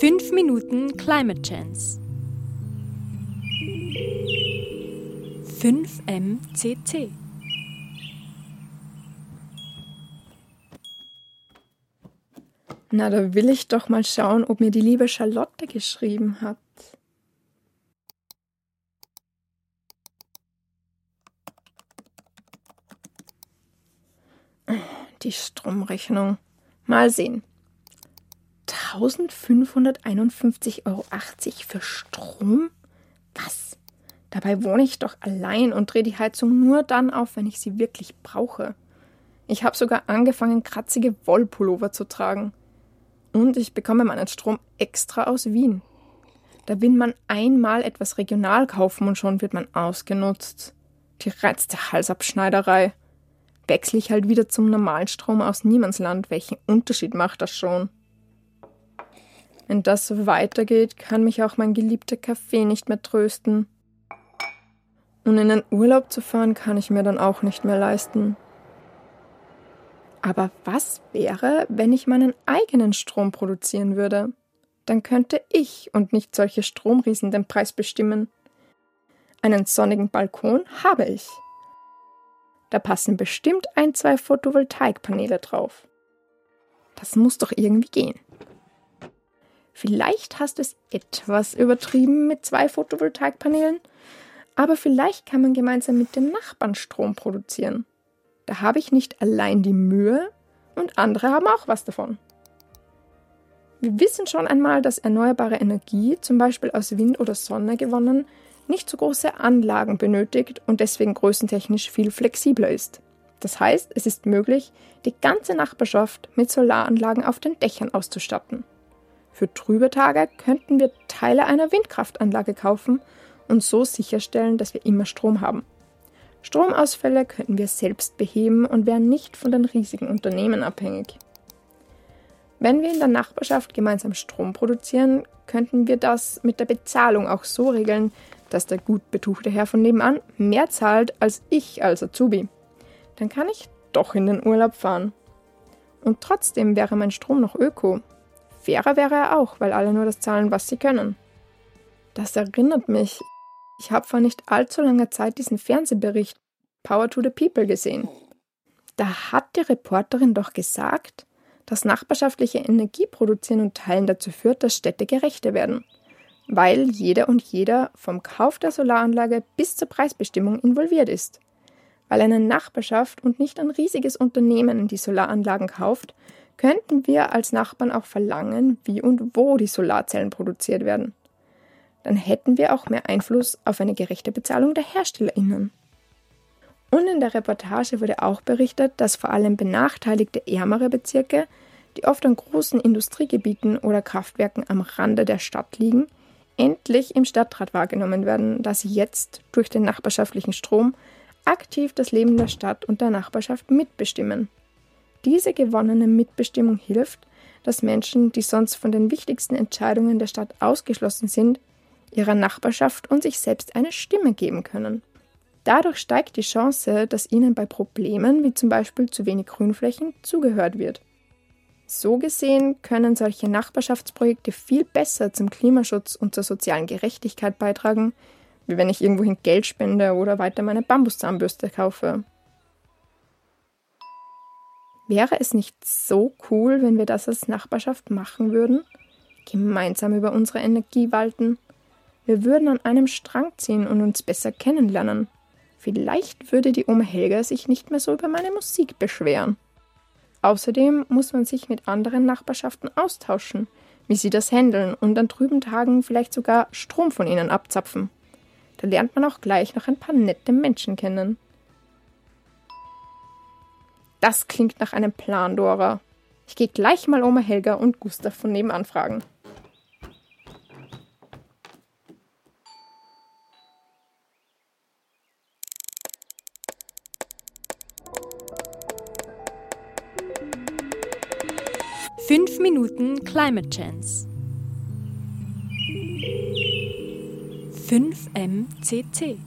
5 Minuten Climate Chance. 5 MCC. Na, da will ich doch mal schauen, ob mir die liebe Charlotte geschrieben hat. Die Stromrechnung. Mal sehen. 1551,80 Euro für Strom? Was? Dabei wohne ich doch allein und drehe die Heizung nur dann auf, wenn ich sie wirklich brauche. Ich habe sogar angefangen, kratzige Wollpullover zu tragen. Und ich bekomme meinen Strom extra aus Wien. Da will man einmal etwas regional kaufen und schon wird man ausgenutzt. Die reizte Halsabschneiderei. Wechsle ich halt wieder zum normalen Strom aus Niemandsland. Welchen Unterschied macht das schon? Wenn das so weitergeht, kann mich auch mein geliebter Kaffee nicht mehr trösten. Und in den Urlaub zu fahren, kann ich mir dann auch nicht mehr leisten. Aber was wäre, wenn ich meinen eigenen Strom produzieren würde? Dann könnte ich und nicht solche Stromriesen den Preis bestimmen. Einen sonnigen Balkon habe ich. Da passen bestimmt ein, zwei Photovoltaikpaneele drauf. Das muss doch irgendwie gehen. Vielleicht hast du es etwas übertrieben mit zwei Photovoltaikpanelen, aber vielleicht kann man gemeinsam mit den Nachbarn Strom produzieren. Da habe ich nicht allein die Mühe und andere haben auch was davon. Wir wissen schon einmal, dass erneuerbare Energie, zum Beispiel aus Wind oder Sonne gewonnen, nicht so große Anlagen benötigt und deswegen größentechnisch viel flexibler ist. Das heißt, es ist möglich, die ganze Nachbarschaft mit Solaranlagen auf den Dächern auszustatten. Für trübe Tage könnten wir Teile einer Windkraftanlage kaufen und so sicherstellen, dass wir immer Strom haben. Stromausfälle könnten wir selbst beheben und wären nicht von den riesigen Unternehmen abhängig. Wenn wir in der Nachbarschaft gemeinsam Strom produzieren, könnten wir das mit der Bezahlung auch so regeln, dass der gut betuchte Herr von nebenan mehr zahlt als ich als Azubi. Dann kann ich doch in den Urlaub fahren. Und trotzdem wäre mein Strom noch öko Fairer wäre er auch, weil alle nur das zahlen, was sie können. Das erinnert mich. Ich habe vor nicht allzu langer Zeit diesen Fernsehbericht Power to the People gesehen. Da hat die Reporterin doch gesagt, dass nachbarschaftliche Energie produzieren und teilen dazu führt, dass Städte gerechter werden, weil jeder und jeder vom Kauf der Solaranlage bis zur Preisbestimmung involviert ist. Weil eine Nachbarschaft und nicht ein riesiges Unternehmen die Solaranlagen kauft, könnten wir als Nachbarn auch verlangen, wie und wo die Solarzellen produziert werden. Dann hätten wir auch mehr Einfluss auf eine gerechte Bezahlung der Herstellerinnen. Und in der Reportage wurde auch berichtet, dass vor allem benachteiligte ärmere Bezirke, die oft an großen Industriegebieten oder Kraftwerken am Rande der Stadt liegen, endlich im Stadtrat wahrgenommen werden, da sie jetzt durch den nachbarschaftlichen Strom aktiv das Leben der Stadt und der Nachbarschaft mitbestimmen. Diese gewonnene Mitbestimmung hilft, dass Menschen, die sonst von den wichtigsten Entscheidungen der Stadt ausgeschlossen sind, ihrer Nachbarschaft und sich selbst eine Stimme geben können. Dadurch steigt die Chance, dass ihnen bei Problemen wie zum Beispiel zu wenig Grünflächen zugehört wird. So gesehen können solche Nachbarschaftsprojekte viel besser zum Klimaschutz und zur sozialen Gerechtigkeit beitragen, wie wenn ich irgendwohin Geld spende oder weiter meine Bambuszahnbürste kaufe. Wäre es nicht so cool, wenn wir das als Nachbarschaft machen würden? Gemeinsam über unsere Energie walten? Wir würden an einem Strang ziehen und uns besser kennenlernen. Vielleicht würde die Oma Helga sich nicht mehr so über meine Musik beschweren. Außerdem muss man sich mit anderen Nachbarschaften austauschen, wie sie das handeln und an trüben Tagen vielleicht sogar Strom von ihnen abzapfen. Da lernt man auch gleich noch ein paar nette Menschen kennen. Das klingt nach einem Plan, Dora. Ich gehe gleich mal Oma Helga und Gustav von nebenan fragen. Fünf Minuten Climate Chance. 5 MCC